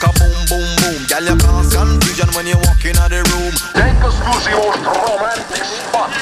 boom boom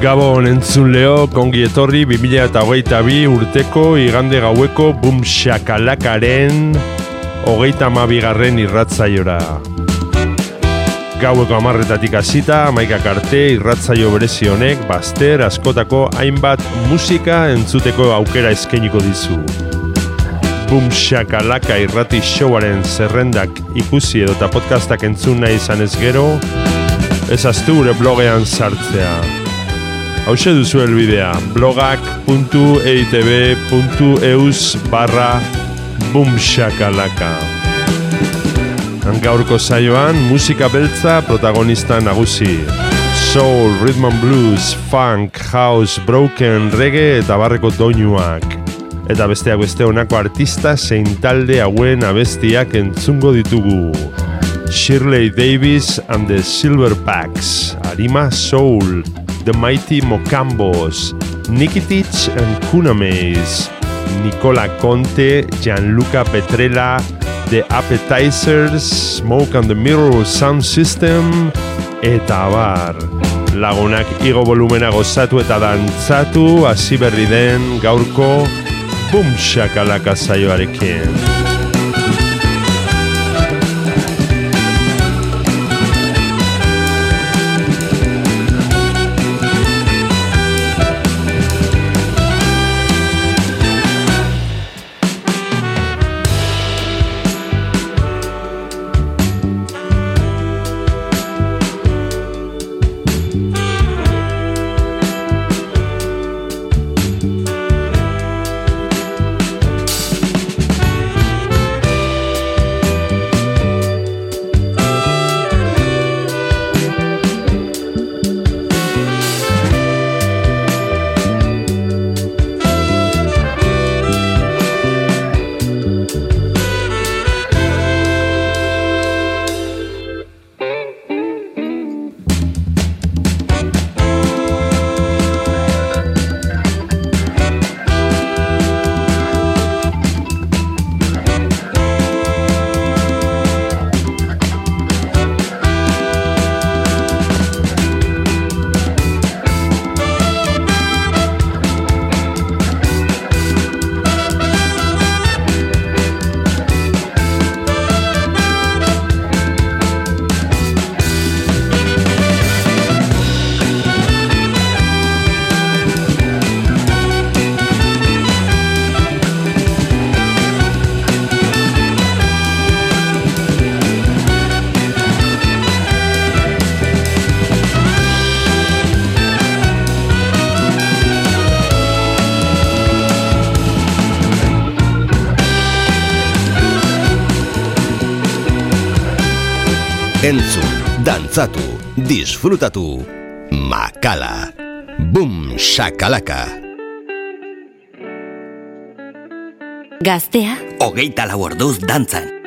Gabon entzun leo, kongi etorri 2008 urteko igande gaueko bum shakalakaren hogeita amabigarren irratzaiora. Gaueko amarretatik hasita, amaikak arte irratzaio berezi honek, bazter askotako hainbat musika entzuteko aukera eskainiko dizu. Bum shakalaka irrati showaren zerrendak ikusi edota podcastak entzun nahi izan ez gero, ezaztu gure blogean sartzea. Hauxe duzu elbidea, blogak.eitb.eus barra bumshakalaka. Gaurko saioan, musika beltza protagonista nagusi. Soul, rhythm and blues, funk, house, broken, reggae eta barreko doinuak. Eta besteak beste honako artista zein talde hauen abestiak entzungo ditugu. Shirley Davis and the Silverbacks, Arima Soul, The Mighty Mocambos, Nikitich and Kunamaze, Nicola Conte, Gianluca Petrella, The Appetizers, Smoke and the Mirror Sound System, eta abar. Lagunak igo volumena gozatu eta dantzatu, hasi berri den gaurko Boom Shakalaka dantzatu, disfrutatu. Makala. Boom shakalaka. Gaztea, Hogeita lau orduz dantzan.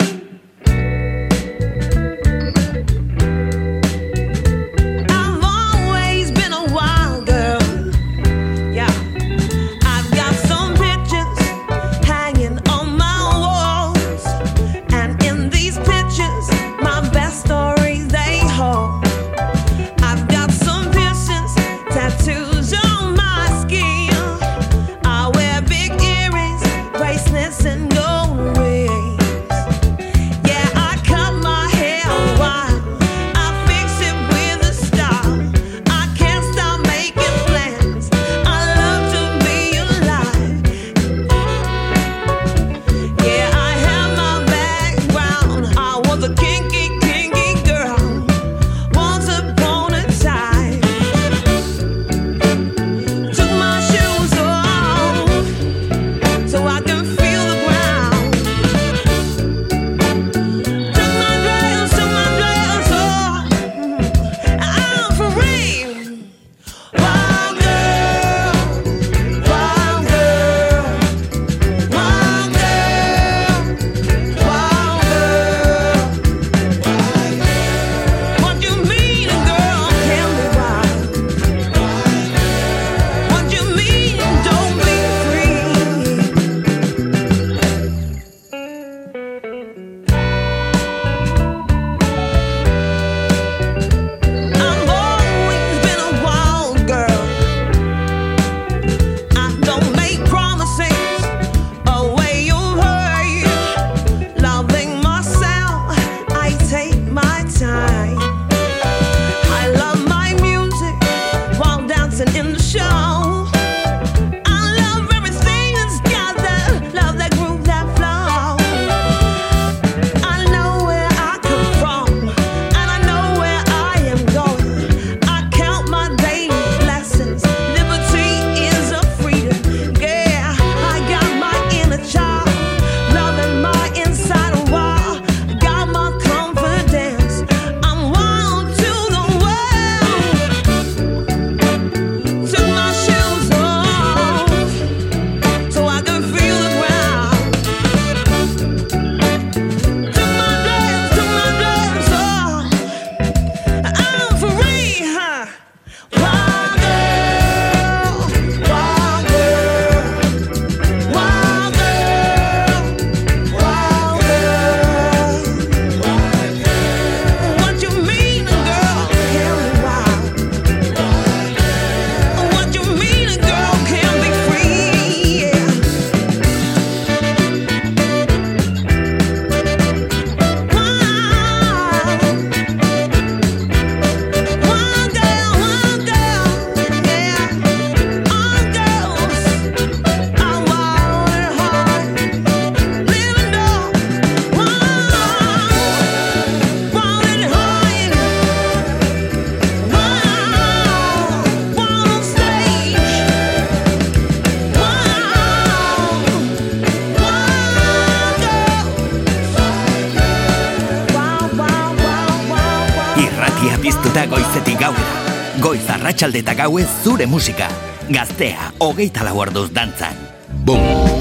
arratsalde eta gaue zure musika. Gaztea, hogeita lau orduz dantzan. Bum!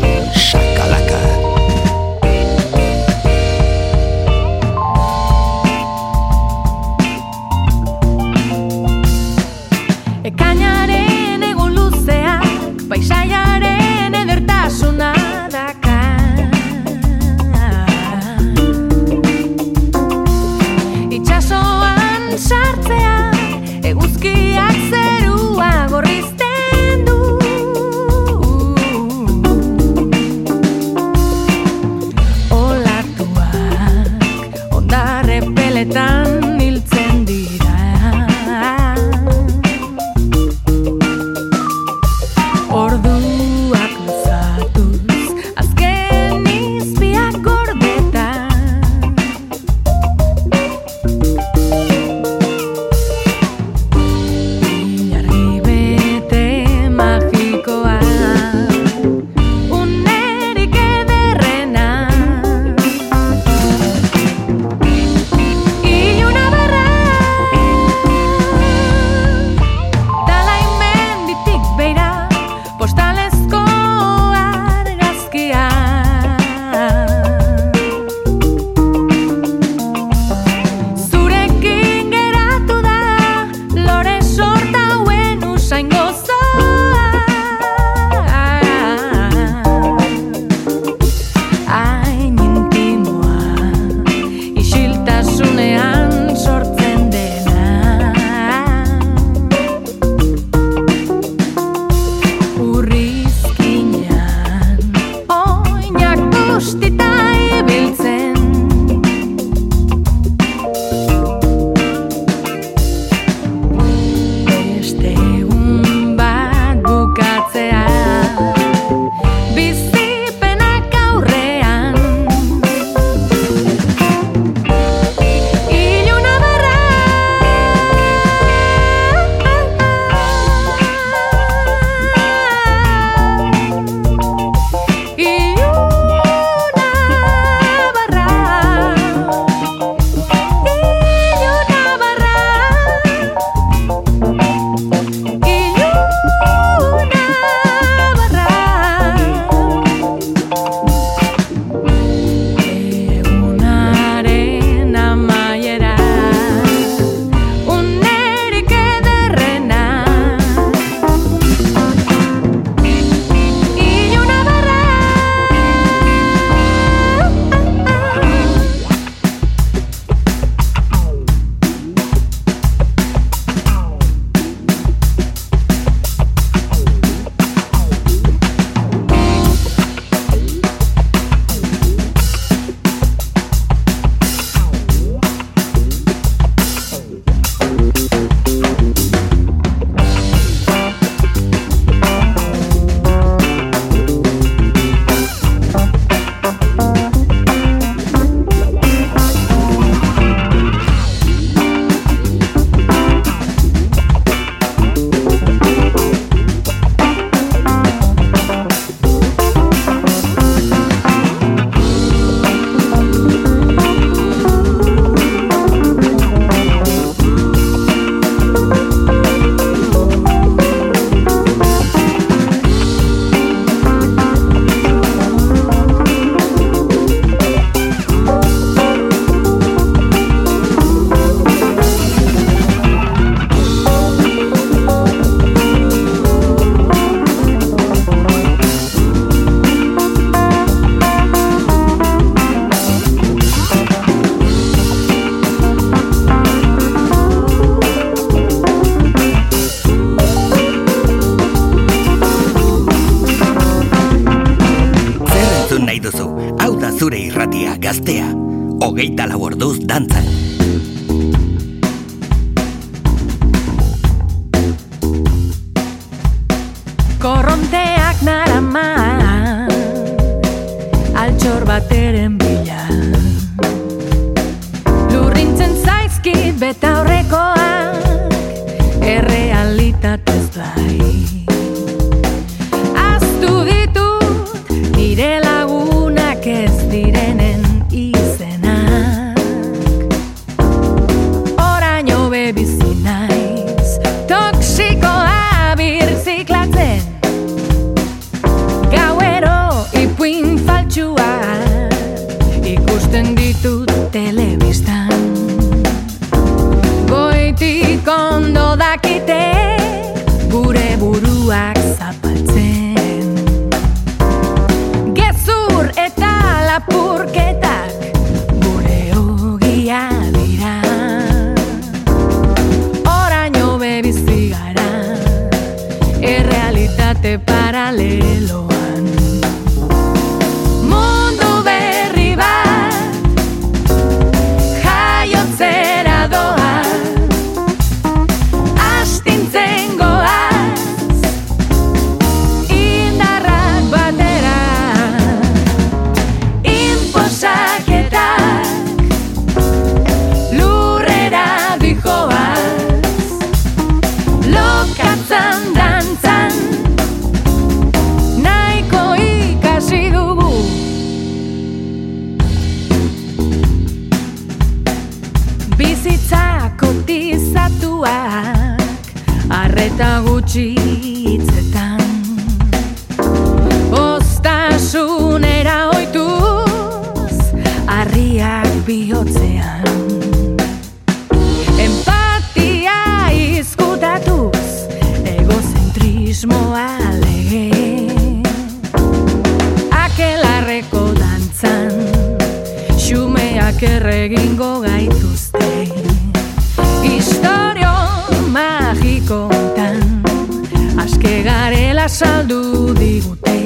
azaldu digute.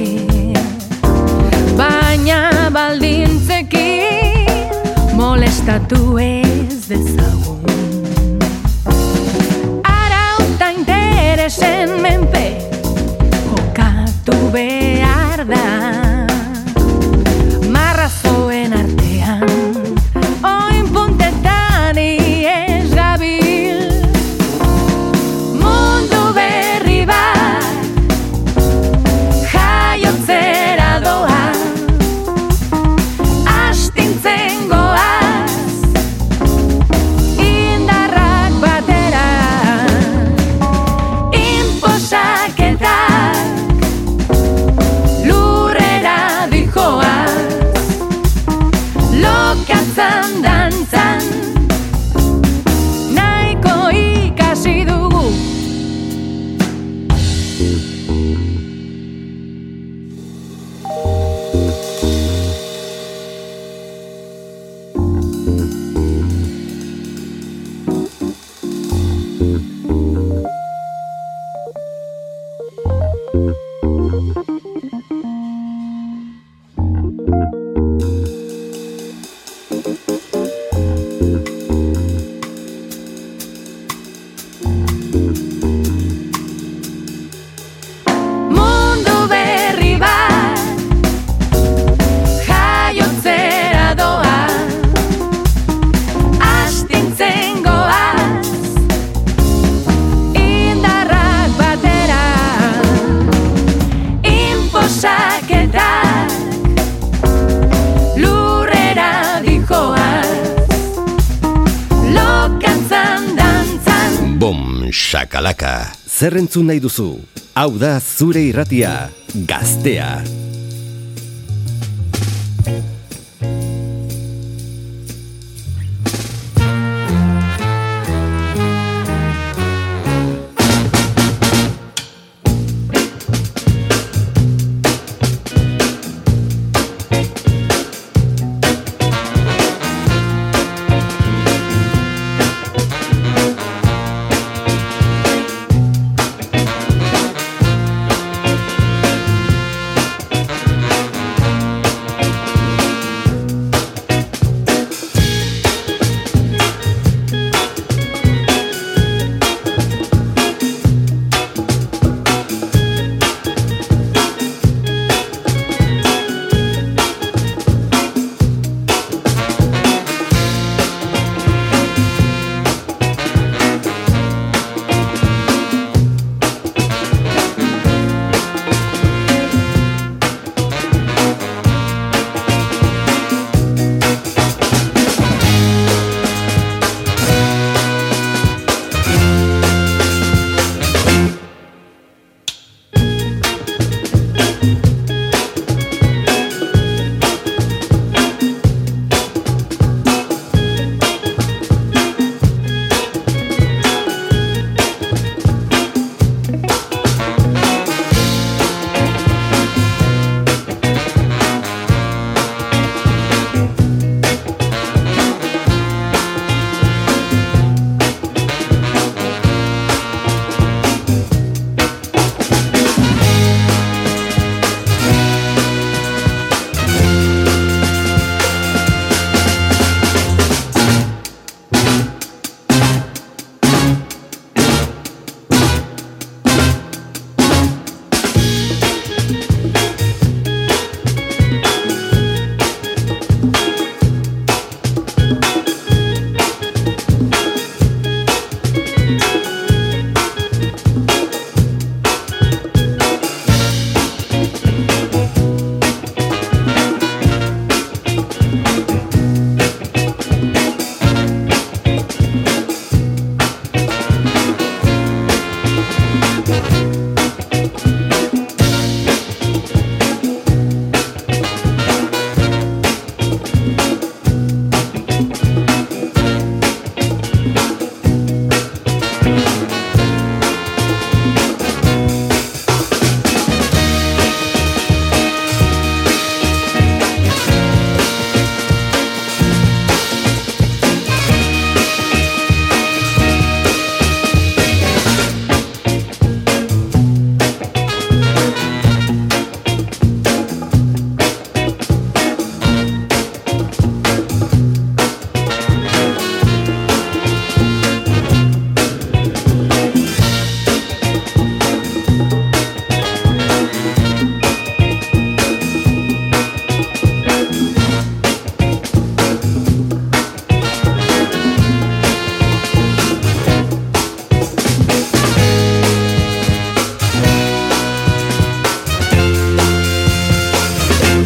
Baina baldintzeki molestatu ez dezagun. Shakalaka. Zer entzun nahi duzu? Hau da zure irratia, gaztea.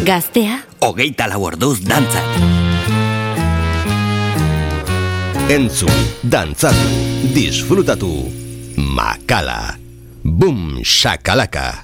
Gaztea. Ogeita lau orduz dantzat Entzun, dantzatu, disfrutatu. Makala. Bum Bum shakalaka.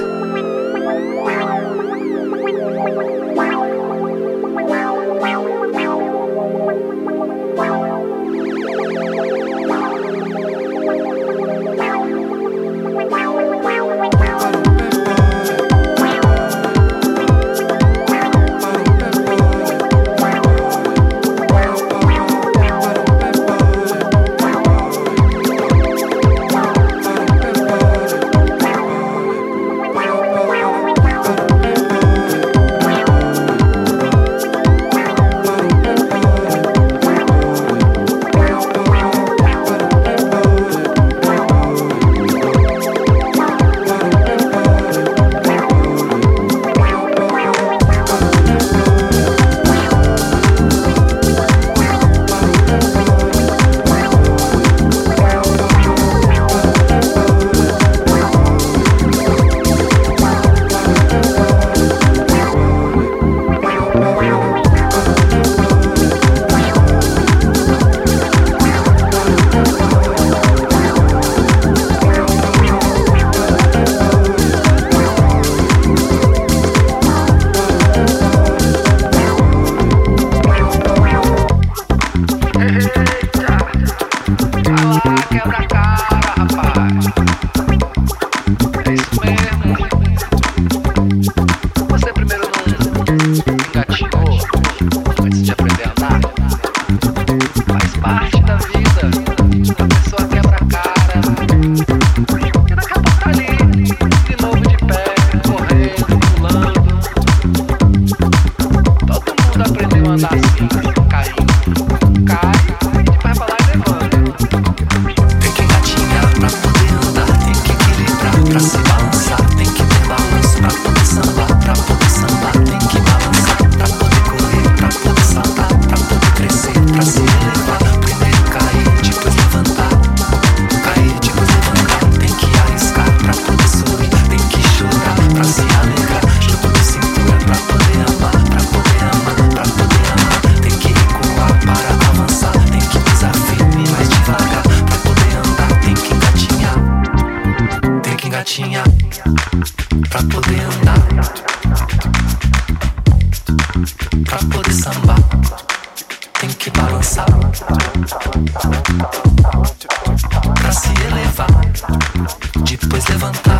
depois levantar.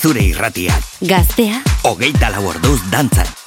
Zure irratiak. Gaztea, Hogeita lau orduz dantzan.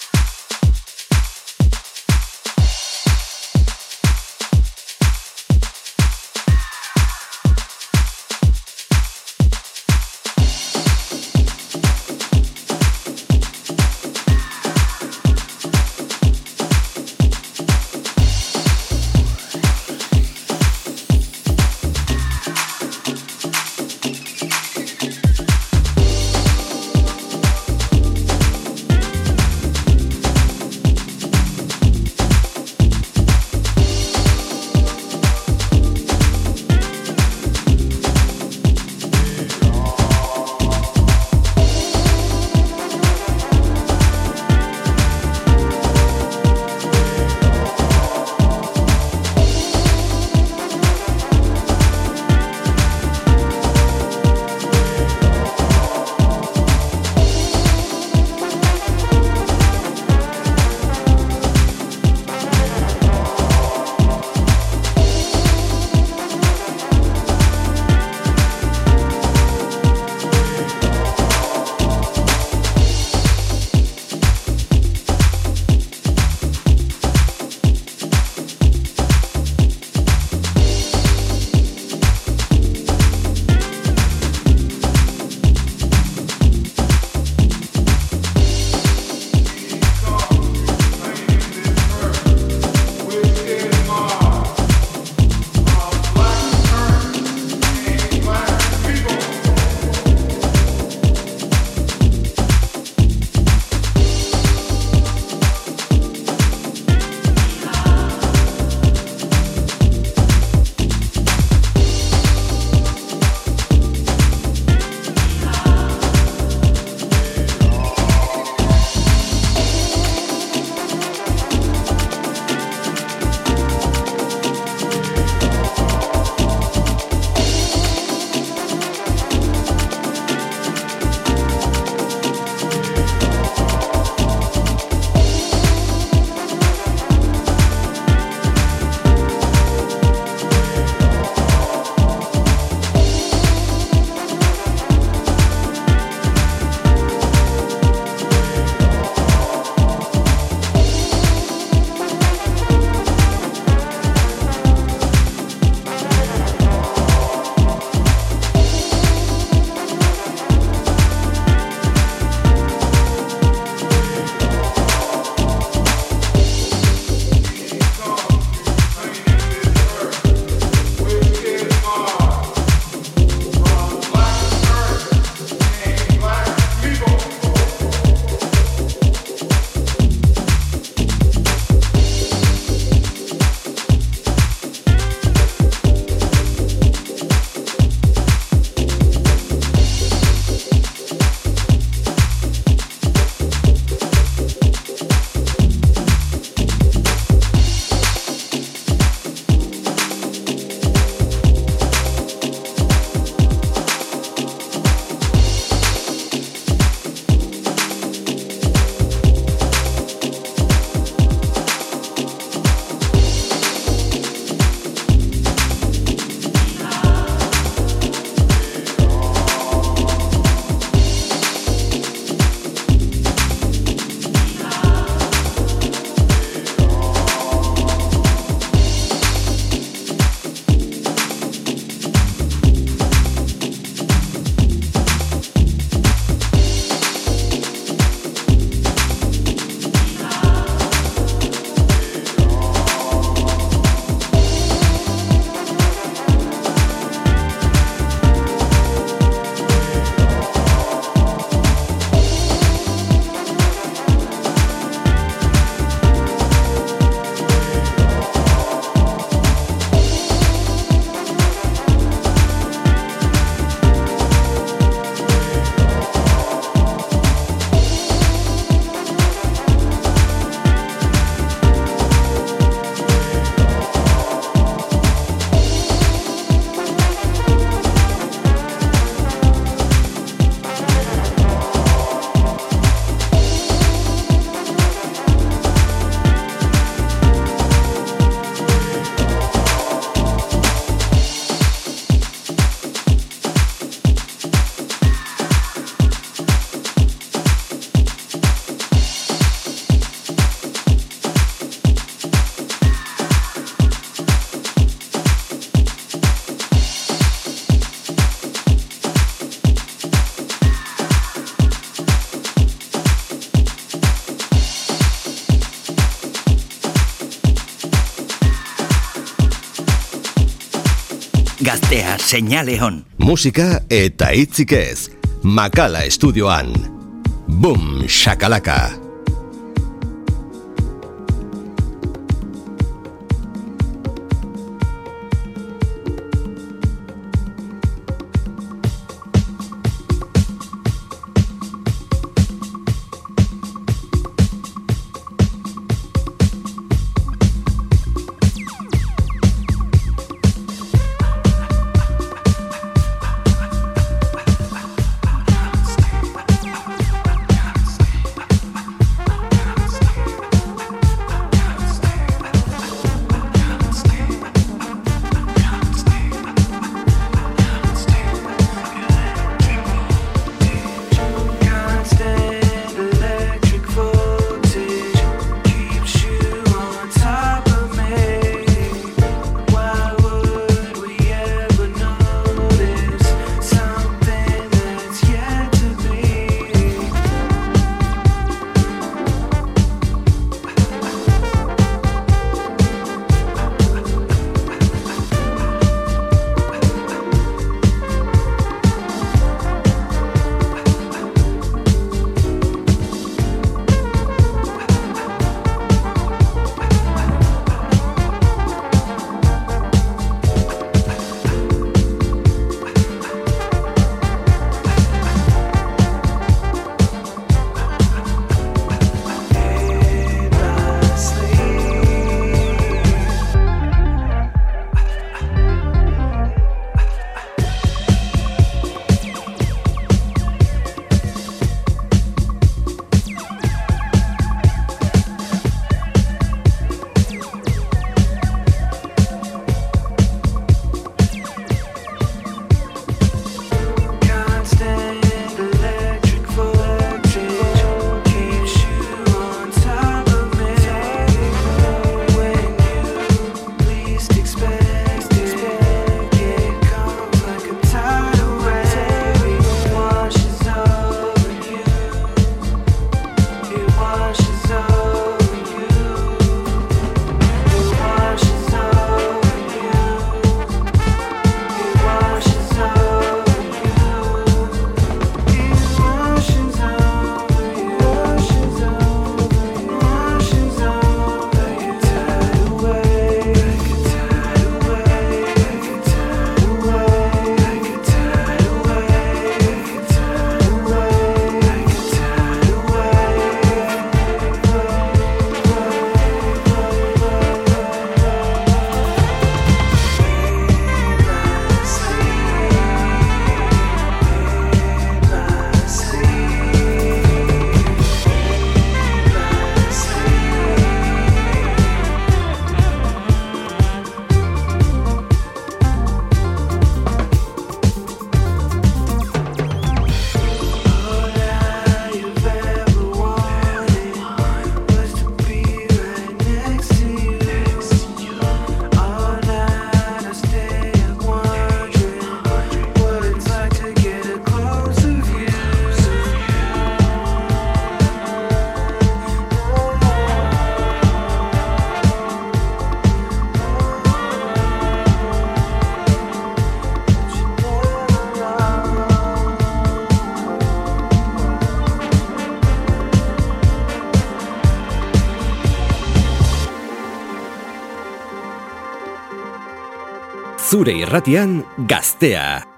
Seinale hon. Musika eta hitzik ez. Makala estudioan. Boom, shakalaka. zure irratian gaztea.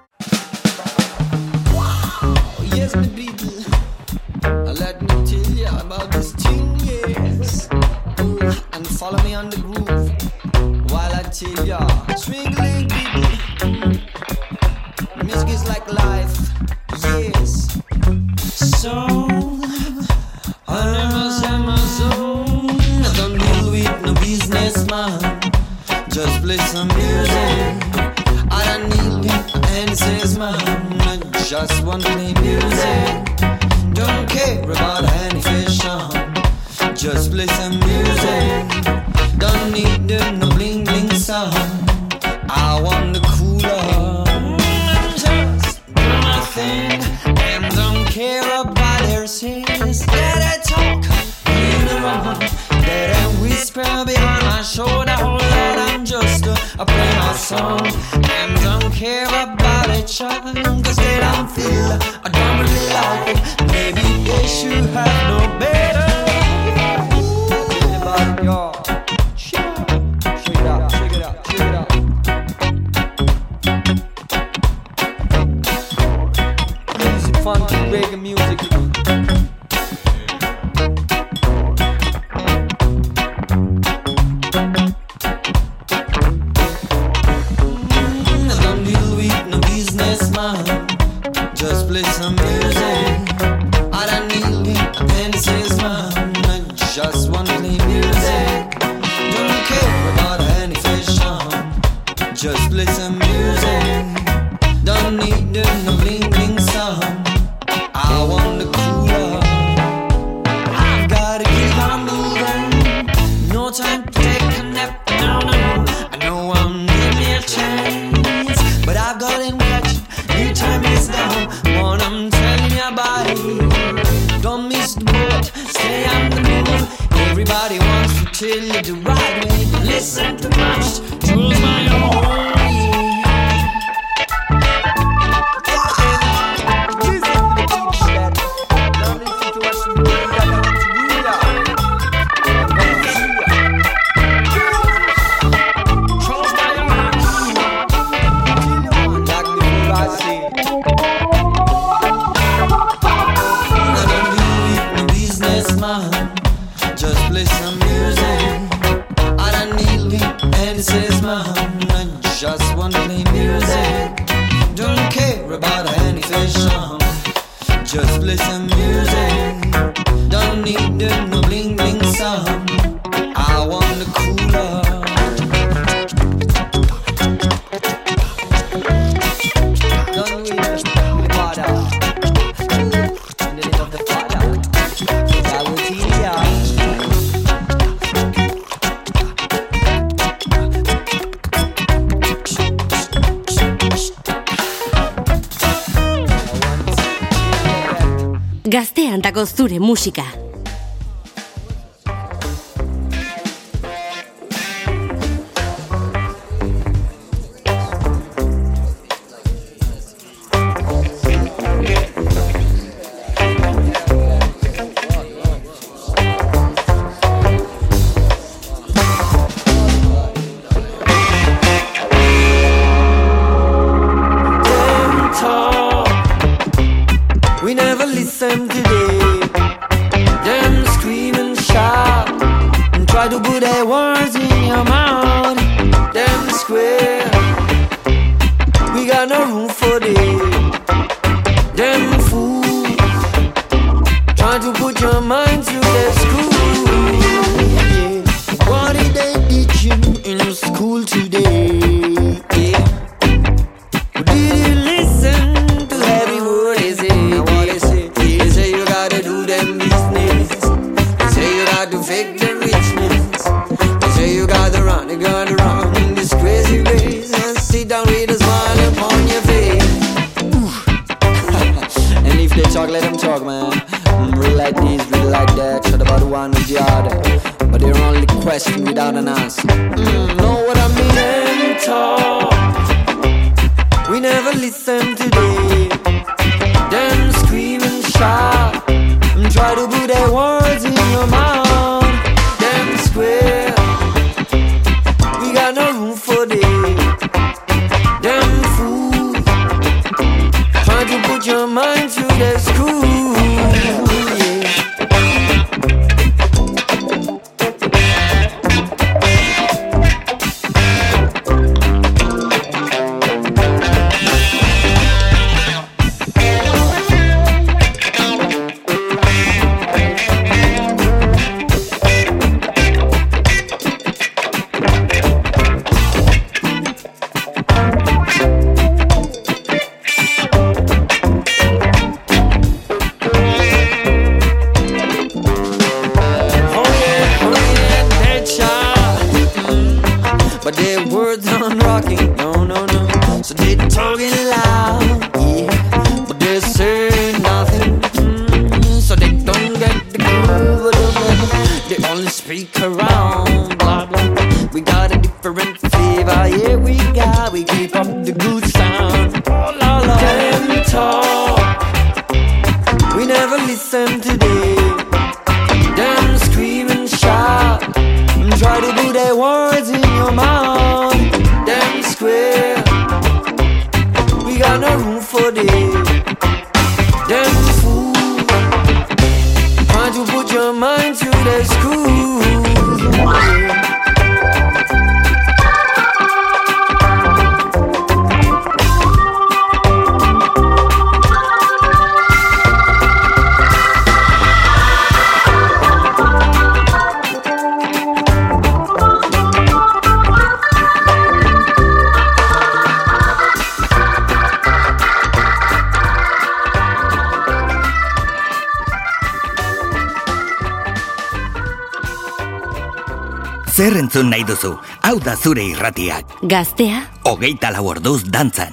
spell behind my shoulder. Hold on, I'm just a play my song and don't care about each other. Cause they don't feel I don't really like it. Maybe they should have no baby. Krishna Zure musika. question without an answer. Mm, know what I mean? Talk. We never listen today. Them screaming shout. Try to entzun nahi duzu. Hau da zure irratiak. Gaztea. Ogeita lau orduz dantzan.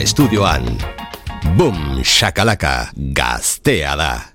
Estudioan. Boom, shakalaka, gaztea da.